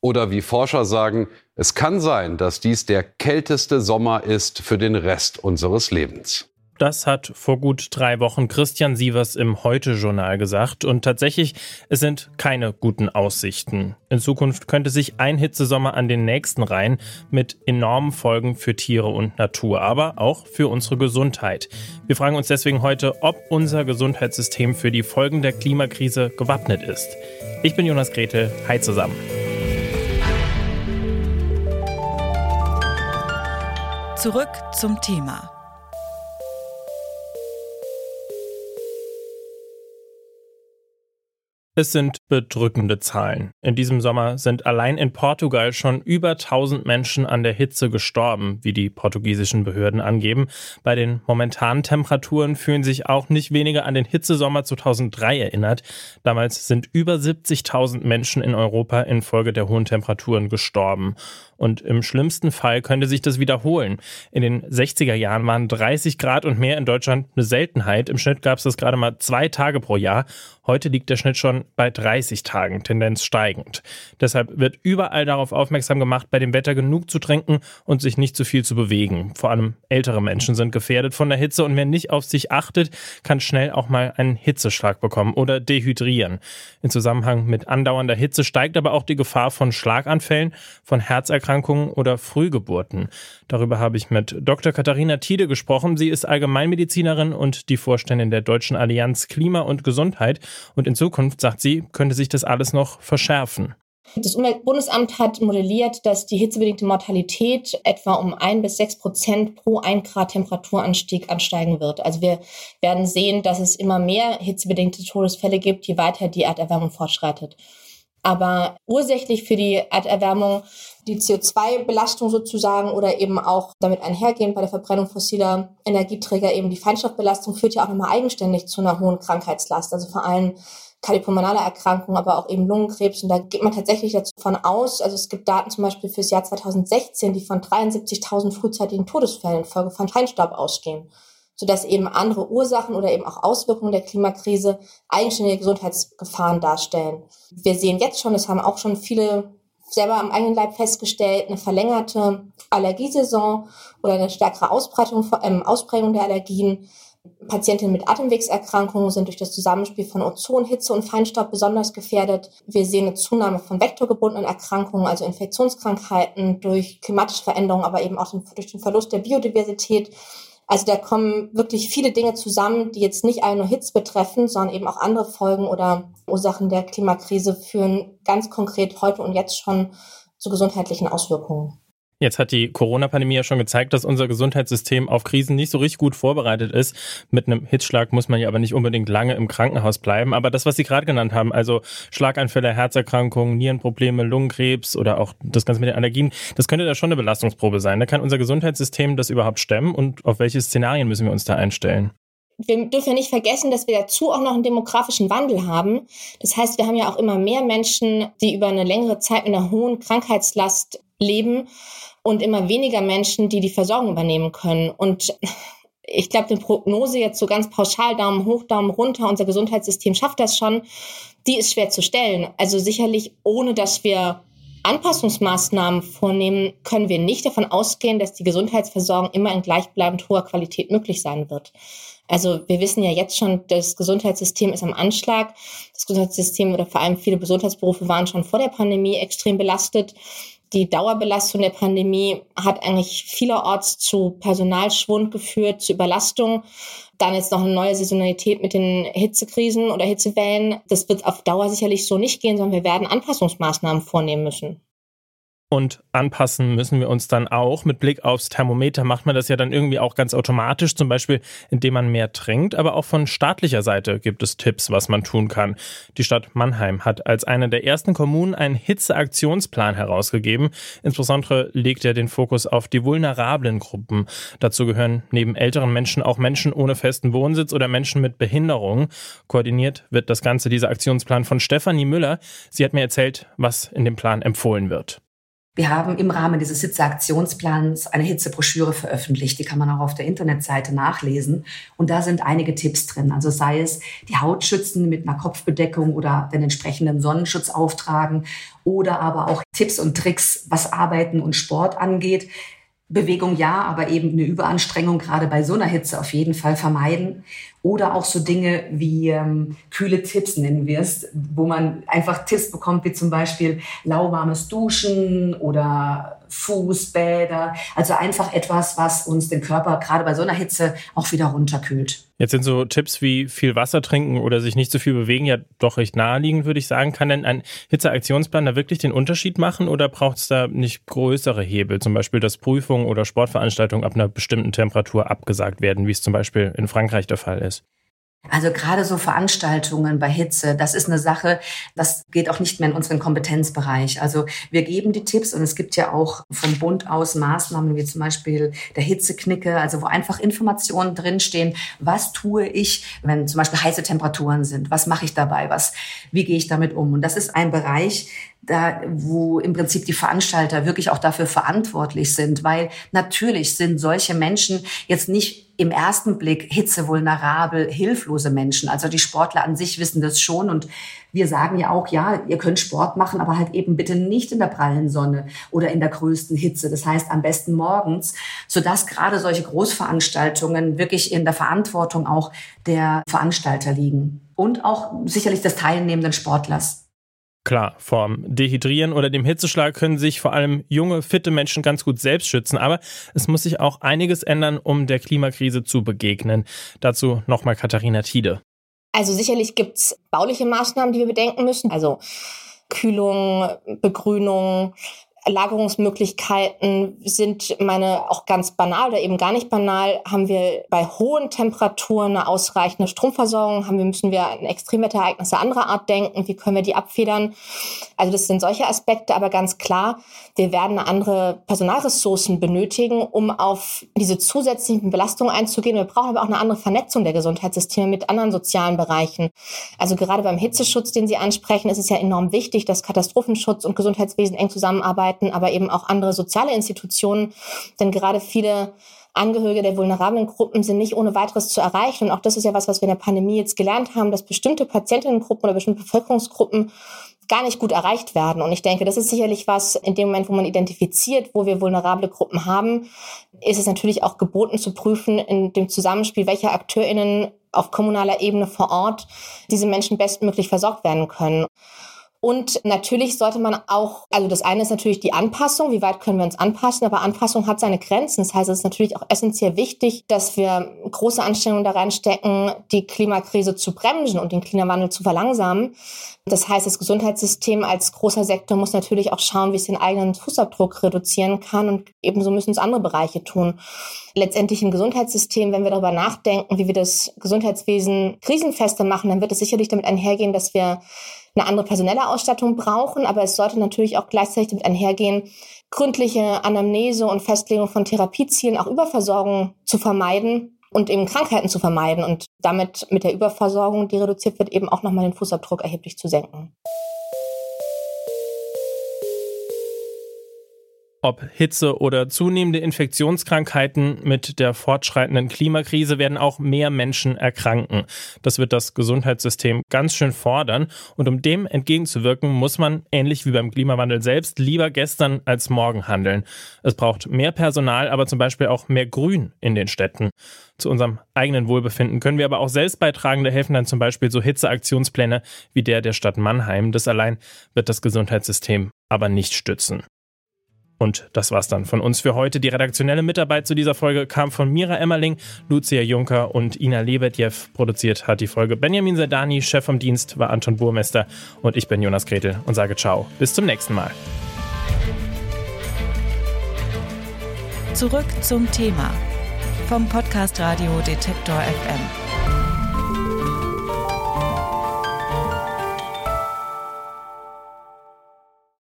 Oder wie Forscher sagen, es kann sein, dass dies der kälteste Sommer ist für den Rest unseres Lebens. Das hat vor gut drei Wochen Christian Sievers im Heute-Journal gesagt. Und tatsächlich, es sind keine guten Aussichten. In Zukunft könnte sich ein Hitzesommer an den nächsten reihen mit enormen Folgen für Tiere und Natur, aber auch für unsere Gesundheit. Wir fragen uns deswegen heute, ob unser Gesundheitssystem für die Folgen der Klimakrise gewappnet ist. Ich bin Jonas Gretel. Hi zusammen. Zurück zum Thema. Es sind bedrückende Zahlen. In diesem Sommer sind allein in Portugal schon über 1000 Menschen an der Hitze gestorben, wie die portugiesischen Behörden angeben. Bei den momentanen Temperaturen fühlen sich auch nicht weniger an den Hitzesommer 2003 erinnert. Damals sind über 70.000 Menschen in Europa infolge der hohen Temperaturen gestorben. Und im schlimmsten Fall könnte sich das wiederholen. In den 60er Jahren waren 30 Grad und mehr in Deutschland eine Seltenheit. Im Schnitt gab es das gerade mal zwei Tage pro Jahr. Heute liegt der Schnitt schon bei 30 Tagen, Tendenz steigend. Deshalb wird überall darauf aufmerksam gemacht, bei dem Wetter genug zu trinken und sich nicht zu viel zu bewegen. Vor allem ältere Menschen sind gefährdet von der Hitze und wer nicht auf sich achtet, kann schnell auch mal einen Hitzeschlag bekommen oder dehydrieren. In Zusammenhang mit andauernder Hitze steigt aber auch die Gefahr von Schlaganfällen, von Herzerkrankungen oder Frühgeburten. Darüber habe ich mit Dr. Katharina Tiede gesprochen. Sie ist Allgemeinmedizinerin und die Vorständin der Deutschen Allianz Klima und Gesundheit und in Zukunft, sagt sie, könnte sich das alles noch verschärfen. Das Umweltbundesamt hat modelliert, dass die hitzebedingte Mortalität etwa um ein bis sechs Prozent pro ein Grad Temperaturanstieg ansteigen wird. Also wir werden sehen, dass es immer mehr hitzebedingte Todesfälle gibt, je weiter die Erderwärmung fortschreitet. Aber ursächlich für die Erderwärmung die CO2-Belastung sozusagen oder eben auch damit einhergehend bei der Verbrennung fossiler Energieträger eben die Feinstaubbelastung führt ja auch nochmal eigenständig zu einer hohen Krankheitslast. Also vor allem kardiopulmonale Erkrankungen, aber auch eben Lungenkrebs. Und da geht man tatsächlich davon aus, also es gibt Daten zum Beispiel fürs Jahr 2016, die von 73.000 frühzeitigen Todesfällen infolge von Feinstaub ausgehen sodass eben andere Ursachen oder eben auch Auswirkungen der Klimakrise eigenständige Gesundheitsgefahren darstellen. Wir sehen jetzt schon, das haben auch schon viele selber am eigenen Leib festgestellt, eine verlängerte Allergiesaison oder eine stärkere Ausbreitung, ähm, Ausprägung der Allergien. Patientinnen mit Atemwegserkrankungen sind durch das Zusammenspiel von Ozon, Hitze und Feinstaub besonders gefährdet. Wir sehen eine Zunahme von vektorgebundenen Erkrankungen, also Infektionskrankheiten durch klimatische Veränderungen, aber eben auch durch den Verlust der Biodiversität also da kommen wirklich viele Dinge zusammen, die jetzt nicht alle nur Hits betreffen, sondern eben auch andere Folgen oder Ursachen der Klimakrise führen ganz konkret heute und jetzt schon zu gesundheitlichen Auswirkungen. Jetzt hat die Corona-Pandemie ja schon gezeigt, dass unser Gesundheitssystem auf Krisen nicht so richtig gut vorbereitet ist. Mit einem Hitzschlag muss man ja aber nicht unbedingt lange im Krankenhaus bleiben. Aber das, was Sie gerade genannt haben, also Schlaganfälle, Herzerkrankungen, Nierenprobleme, Lungenkrebs oder auch das Ganze mit den Allergien, das könnte da schon eine Belastungsprobe sein. Da kann unser Gesundheitssystem das überhaupt stemmen und auf welche Szenarien müssen wir uns da einstellen? wir dürfen ja nicht vergessen, dass wir dazu auch noch einen demografischen Wandel haben. Das heißt, wir haben ja auch immer mehr Menschen, die über eine längere Zeit mit einer hohen Krankheitslast leben und immer weniger Menschen, die die Versorgung übernehmen können. Und ich glaube, die Prognose jetzt so ganz pauschal Daumen hoch, Daumen runter, unser Gesundheitssystem schafft das schon, die ist schwer zu stellen. Also sicherlich, ohne dass wir Anpassungsmaßnahmen vornehmen, können wir nicht davon ausgehen, dass die Gesundheitsversorgung immer in gleichbleibend hoher Qualität möglich sein wird. Also wir wissen ja jetzt schon, das Gesundheitssystem ist am Anschlag. Das Gesundheitssystem oder vor allem viele Gesundheitsberufe waren schon vor der Pandemie extrem belastet die Dauerbelastung der Pandemie hat eigentlich vielerorts zu Personalschwund geführt, zu Überlastung. Dann jetzt noch eine neue Saisonalität mit den Hitzekrisen oder Hitzewellen. Das wird auf Dauer sicherlich so nicht gehen, sondern wir werden Anpassungsmaßnahmen vornehmen müssen. Und anpassen müssen wir uns dann auch. Mit Blick aufs Thermometer macht man das ja dann irgendwie auch ganz automatisch, zum Beispiel indem man mehr trinkt. Aber auch von staatlicher Seite gibt es Tipps, was man tun kann. Die Stadt Mannheim hat als eine der ersten Kommunen einen Hitzeaktionsplan herausgegeben. Insbesondere legt er den Fokus auf die vulnerablen Gruppen. Dazu gehören neben älteren Menschen auch Menschen ohne festen Wohnsitz oder Menschen mit Behinderung. Koordiniert wird das Ganze, dieser Aktionsplan von Stefanie Müller. Sie hat mir erzählt, was in dem Plan empfohlen wird. Wir haben im Rahmen dieses Hitzeaktionsplans eine Hitzebroschüre veröffentlicht. Die kann man auch auf der Internetseite nachlesen. Und da sind einige Tipps drin. Also sei es die Haut schützen mit einer Kopfbedeckung oder den entsprechenden Sonnenschutz auftragen oder aber auch Tipps und Tricks, was Arbeiten und Sport angeht. Bewegung ja, aber eben eine Überanstrengung gerade bei so einer Hitze auf jeden Fall vermeiden. Oder auch so Dinge wie ähm, kühle Tipps nennen wir es, wo man einfach Tipps bekommt, wie zum Beispiel lauwarmes Duschen oder Fußbäder. Also einfach etwas, was uns den Körper gerade bei so einer Hitze auch wieder runterkühlt. Jetzt sind so Tipps wie viel Wasser trinken oder sich nicht zu so viel bewegen ja doch recht naheliegend, würde ich sagen. Kann denn ein Hitzeaktionsplan da wirklich den Unterschied machen oder braucht es da nicht größere Hebel? Zum Beispiel, dass Prüfungen oder Sportveranstaltungen ab einer bestimmten Temperatur abgesagt werden, wie es zum Beispiel in Frankreich der Fall ist? Also gerade so Veranstaltungen bei Hitze, das ist eine Sache, das geht auch nicht mehr in unseren Kompetenzbereich. Also wir geben die Tipps und es gibt ja auch vom Bund aus Maßnahmen wie zum Beispiel der Hitzeknicke, also wo einfach Informationen drinstehen, was tue ich, wenn zum Beispiel heiße Temperaturen sind, was mache ich dabei, was, wie gehe ich damit um? Und das ist ein Bereich, da, wo im Prinzip die Veranstalter wirklich auch dafür verantwortlich sind, weil natürlich sind solche Menschen jetzt nicht im ersten Blick hitzevulnerabel, hilflose Menschen. Also die Sportler an sich wissen das schon und wir sagen ja auch, ja, ihr könnt Sport machen, aber halt eben bitte nicht in der prallen Sonne oder in der größten Hitze. Das heißt am besten morgens, sodass gerade solche Großveranstaltungen wirklich in der Verantwortung auch der Veranstalter liegen und auch sicherlich des teilnehmenden Sportlers. Klar, vorm Dehydrieren oder dem Hitzeschlag können sich vor allem junge, fitte Menschen ganz gut selbst schützen, aber es muss sich auch einiges ändern, um der Klimakrise zu begegnen. Dazu nochmal Katharina Tiede. Also sicherlich gibt's bauliche Maßnahmen, die wir bedenken müssen. Also Kühlung, Begrünung, Lagerungsmöglichkeiten sind meine auch ganz banal oder eben gar nicht banal. Haben wir bei hohen Temperaturen eine ausreichende Stromversorgung? Haben wir, müssen wir an Extremwetterereignisse anderer Art denken? Wie können wir die abfedern? Also das sind solche Aspekte, aber ganz klar, wir werden andere Personalressourcen benötigen, um auf diese zusätzlichen Belastungen einzugehen. Wir brauchen aber auch eine andere Vernetzung der Gesundheitssysteme mit anderen sozialen Bereichen. Also gerade beim Hitzeschutz, den Sie ansprechen, ist es ja enorm wichtig, dass Katastrophenschutz und Gesundheitswesen eng zusammenarbeiten arbeiten, aber eben auch andere soziale Institutionen. Denn gerade viele Angehörige der vulnerablen Gruppen sind nicht ohne weiteres zu erreichen. Und auch das ist ja was, was wir in der Pandemie jetzt gelernt haben, dass bestimmte Patientinnengruppen oder bestimmte Bevölkerungsgruppen gar nicht gut erreicht werden. Und ich denke, das ist sicherlich was, in dem Moment, wo man identifiziert, wo wir vulnerable Gruppen haben, ist es natürlich auch geboten zu prüfen in dem Zusammenspiel, welche AkteurInnen auf kommunaler Ebene vor Ort diese Menschen bestmöglich versorgt werden können. Und natürlich sollte man auch, also das eine ist natürlich die Anpassung, wie weit können wir uns anpassen, aber Anpassung hat seine Grenzen. Das heißt, es ist natürlich auch essentiell wichtig, dass wir große Anstrengungen da reinstecken, die Klimakrise zu bremsen und den Klimawandel zu verlangsamen. Das heißt, das Gesundheitssystem als großer Sektor muss natürlich auch schauen, wie es den eigenen Fußabdruck reduzieren kann und ebenso müssen es andere Bereiche tun. Letztendlich im Gesundheitssystem, wenn wir darüber nachdenken, wie wir das Gesundheitswesen krisenfester machen, dann wird es sicherlich damit einhergehen, dass wir eine andere personelle Ausstattung brauchen, aber es sollte natürlich auch gleichzeitig damit einhergehen, gründliche Anamnese und Festlegung von Therapiezielen, auch Überversorgung zu vermeiden und eben Krankheiten zu vermeiden und damit mit der Überversorgung, die reduziert wird, eben auch nochmal den Fußabdruck erheblich zu senken. Ob Hitze oder zunehmende Infektionskrankheiten mit der fortschreitenden Klimakrise werden auch mehr Menschen erkranken. Das wird das Gesundheitssystem ganz schön fordern. Und um dem entgegenzuwirken, muss man, ähnlich wie beim Klimawandel selbst, lieber gestern als morgen handeln. Es braucht mehr Personal, aber zum Beispiel auch mehr Grün in den Städten. Zu unserem eigenen Wohlbefinden können wir aber auch selbst beitragen. Da helfen dann zum Beispiel so Hitzeaktionspläne wie der der Stadt Mannheim. Das allein wird das Gesundheitssystem aber nicht stützen. Und das war's dann von uns für heute. Die redaktionelle Mitarbeit zu dieser Folge kam von Mira Emmerling, Lucia Juncker und Ina Lebedjew. Produziert hat die Folge Benjamin Sedani, Chef vom Dienst war Anton Burmester und ich bin Jonas Gretel und sage ciao. Bis zum nächsten Mal. Zurück zum Thema vom Podcast Radio Detektor FM.